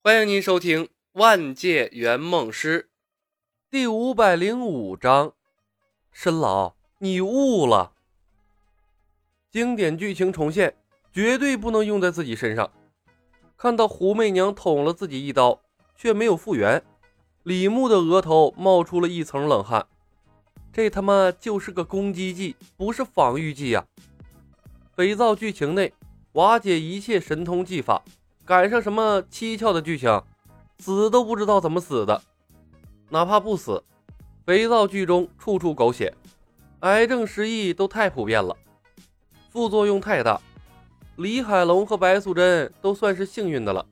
欢迎您收听《万界圆梦师》第五百零五章。申老，你悟了！经典剧情重现，绝对不能用在自己身上。看到胡媚娘捅了自己一刀，却没有复原，李牧的额头冒出了一层冷汗。这他妈就是个攻击技，不是防御技呀！肥皂剧情内瓦解一切神通技法。赶上什么蹊跷的剧情，死都不知道怎么死的。哪怕不死，肥皂剧中处处狗血，癌症、失忆都太普遍了，副作用太大。李海龙和白素贞都算是幸运的了。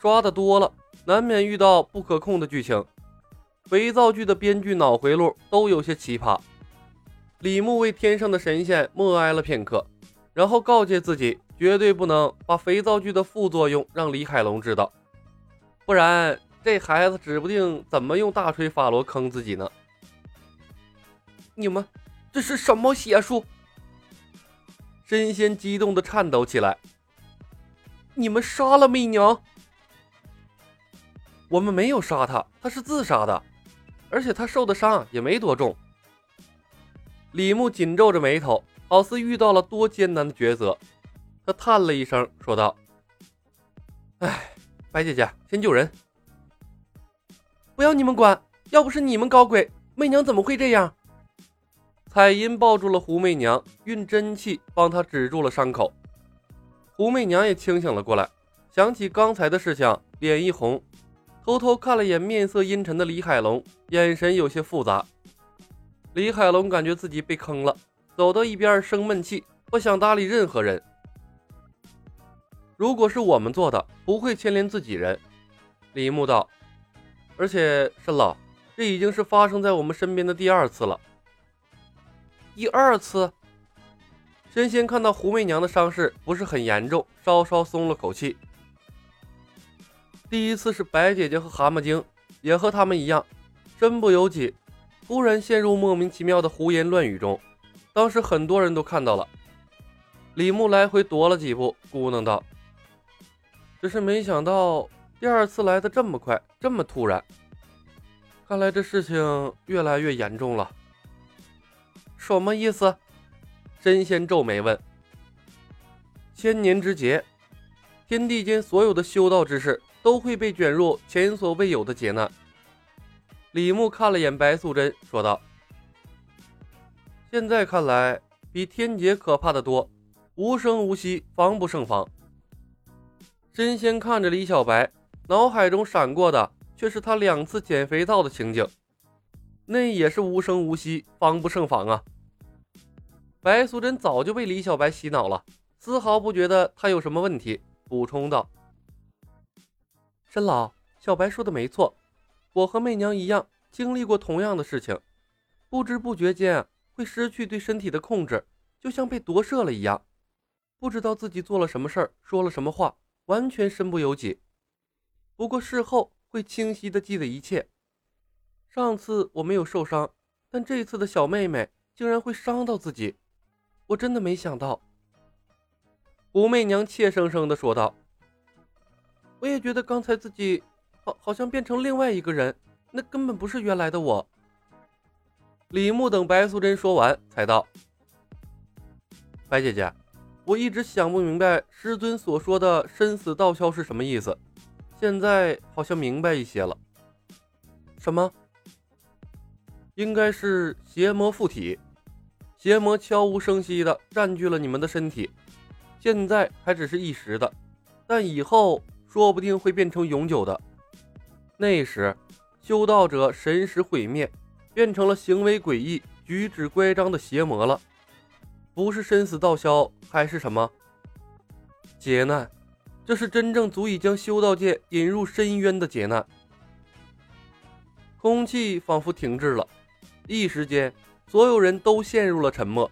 刷的多了，难免遇到不可控的剧情。肥皂剧的编剧脑回路都有些奇葩。李牧为天上的神仙默哀了片刻，然后告诫自己。绝对不能把肥皂剧的副作用让李海龙知道，不然这孩子指不定怎么用大锤法罗坑自己呢。你们这是什么邪术？神仙激动的颤抖起来。你们杀了媚娘？我们没有杀她，她是自杀的，而且她受的伤也没多重。李牧紧皱着眉头，好似遇到了多艰难的抉择。叹了一声，说道：“哎，白姐姐，先救人，不要你们管。要不是你们搞鬼，媚娘怎么会这样？”彩音抱住了胡媚娘，运真气帮她止住了伤口。胡媚娘也清醒了过来，想起刚才的事情，脸一红，偷偷看了眼面色阴沉的李海龙，眼神有些复杂。李海龙感觉自己被坑了，走到一边生闷气，不想搭理任何人。如果是我们做的，不会牵连自己人。李牧道，而且申老，这已经是发生在我们身边的第二次了。第二次，神仙看到胡媚娘的伤势不是很严重，稍稍松了口气。第一次是白姐姐和蛤蟆精，也和他们一样，身不由己，突然陷入莫名其妙的胡言乱语中。当时很多人都看到了。李牧来回踱了几步，咕囔道。只是没想到第二次来的这么快，这么突然。看来这事情越来越严重了。什么意思？神仙皱眉问。千年之劫，天地间所有的修道之士都会被卷入前所未有的劫难。李牧看了眼白素贞，说道：“现在看来，比天劫可怕的多，无声无息，防不胜防。”神仙看着李小白，脑海中闪过的却是他两次捡肥皂的情景，那也是无声无息，防不胜防啊！白素贞早就被李小白洗脑了，丝毫不觉得他有什么问题，补充道：“申老，小白说的没错，我和媚娘一样，经历过同样的事情，不知不觉间会失去对身体的控制，就像被夺舍了一样，不知道自己做了什么事儿，说了什么话。”完全身不由己，不过事后会清晰的记得一切。上次我没有受伤，但这次的小妹妹竟然会伤到自己，我真的没想到。武媚娘怯生生的说道：“我也觉得刚才自己好好像变成另外一个人，那根本不是原来的我。”李牧等白素贞说完，才道：“白姐姐。”我一直想不明白师尊所说的生死道消是什么意思，现在好像明白一些了。什么？应该是邪魔附体，邪魔悄无声息的占据了你们的身体，现在还只是一时的，但以后说不定会变成永久的。那时，修道者神识毁灭，变成了行为诡异、举止乖张的邪魔了。不是生死道消，还是什么劫难？这是真正足以将修道界引入深渊的劫难。空气仿佛停滞了，一时间，所有人都陷入了沉默。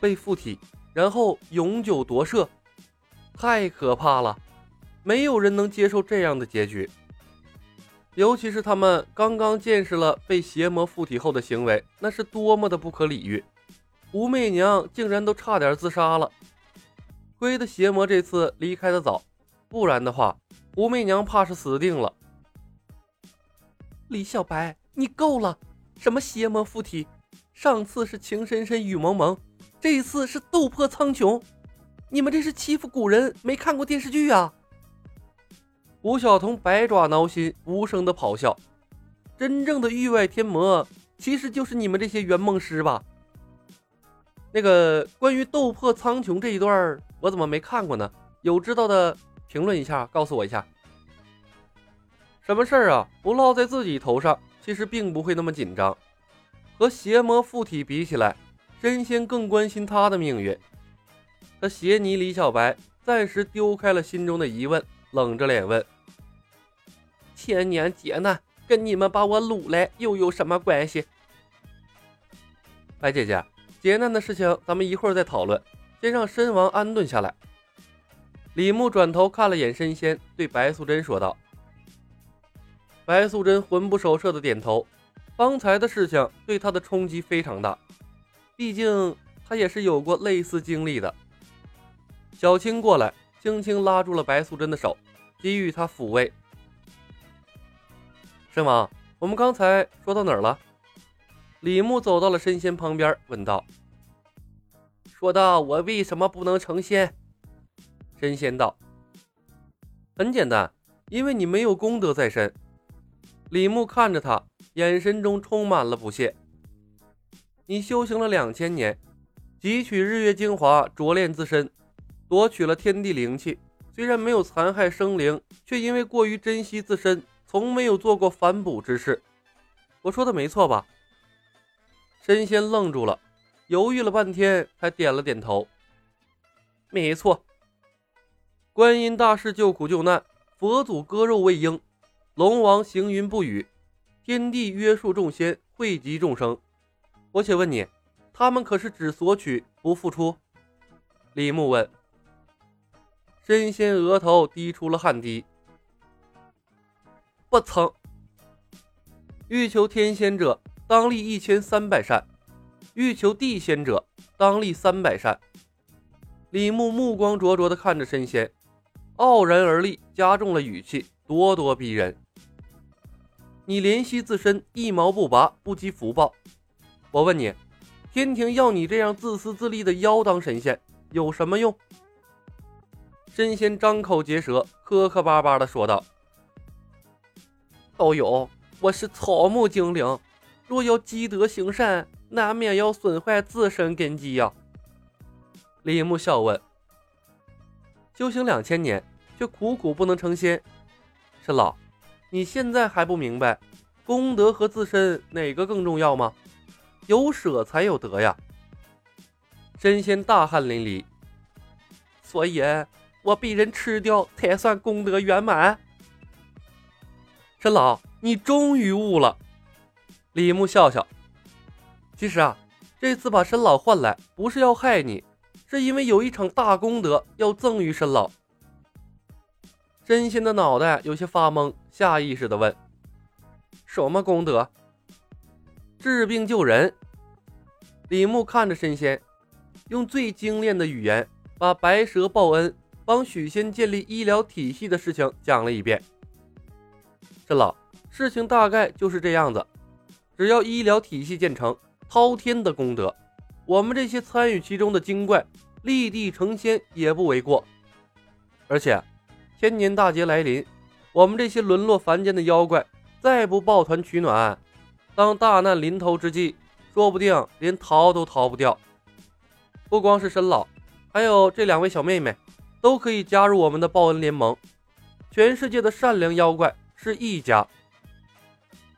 被附体，然后永久夺舍，太可怕了！没有人能接受这样的结局。尤其是他们刚刚见识了被邪魔附体后的行为，那是多么的不可理喻。吴媚娘竟然都差点自杀了，亏得邪魔这次离开的早，不然的话，武媚娘怕是死定了。李小白，你够了！什么邪魔附体？上次是情深深雨蒙蒙，这次是斗破苍穹，你们这是欺负古人？没看过电视剧啊？吴晓彤百爪挠心，无声的咆哮。真正的域外天魔，其实就是你们这些圆梦师吧？那个关于斗破苍穹这一段，我怎么没看过呢？有知道的评论一下，告诉我一下。什么事儿啊？不落在自己头上，其实并不会那么紧张。和邪魔附体比起来，神仙更关心他的命运。他斜睨李小白，暂时丢开了心中的疑问，冷着脸问：“千年劫难，跟你们把我掳来又有什么关系？”白姐姐，劫难的事情咱们一会儿再讨论，先让身王安顿下来。李牧转头看了眼神仙，对白素贞说道：“白素贞魂不守舍的点头。”方才的事情对他的冲击非常大，毕竟他也是有过类似经历的。小青过来，轻轻拉住了白素贞的手，给予她抚慰。神王，我们刚才说到哪儿了？李牧走到了神仙旁边，问道：“说到我为什么不能成仙？”神仙道：“很简单，因为你没有功德在身。”李牧看着他。眼神中充满了不屑。你修行了两千年，汲取日月精华，鍛炼自身，夺取了天地灵气。虽然没有残害生灵，却因为过于珍惜自身，从没有做过反哺之事。我说的没错吧？神仙愣住了，犹豫了半天，才点了点头。没错。观音大士救苦救难，佛祖割肉喂鹰，龙王行云布雨。天地约束众仙，惠及众生。我且问你，他们可是只索取不付出？李牧问。神仙额头滴出了汗滴。不曾。欲求天仙者，当立一千三百善；欲求地仙者，当立三百善。李牧目光灼灼地看着神仙，傲然而立，加重了语气，咄咄逼人。你怜惜自身，一毛不拔，不积福报。我问你，天庭要你这样自私自利的妖当神仙，有什么用？神仙张口结舌，磕磕巴巴的说道：“道友，我是草木精灵，若要积德行善，难免要损坏自身根基呀。”李牧笑问：“修行两千年，却苦苦不能成仙，沈老。”你现在还不明白，功德和自身哪个更重要吗？有舍才有得呀！真仙大汗淋漓，所以我被人吃掉才算功德圆满。陈老，你终于悟了。李牧笑笑，其实啊，这次把申老换来，不是要害你，是因为有一场大功德要赠予申老。真仙的脑袋有些发懵，下意识地问：“什么功德？治病救人？”李牧看着神仙，用最精炼的语言把白蛇报恩、帮许仙建立医疗体系的事情讲了一遍。陈老，事情大概就是这样子。只要医疗体系建成，滔天的功德，我们这些参与其中的精怪立地成仙也不为过。而且。千年大劫来临，我们这些沦落凡间的妖怪再不抱团取暖，当大难临头之际，说不定连逃都逃不掉。不光是申老，还有这两位小妹妹，都可以加入我们的报恩联盟。全世界的善良妖怪是一家。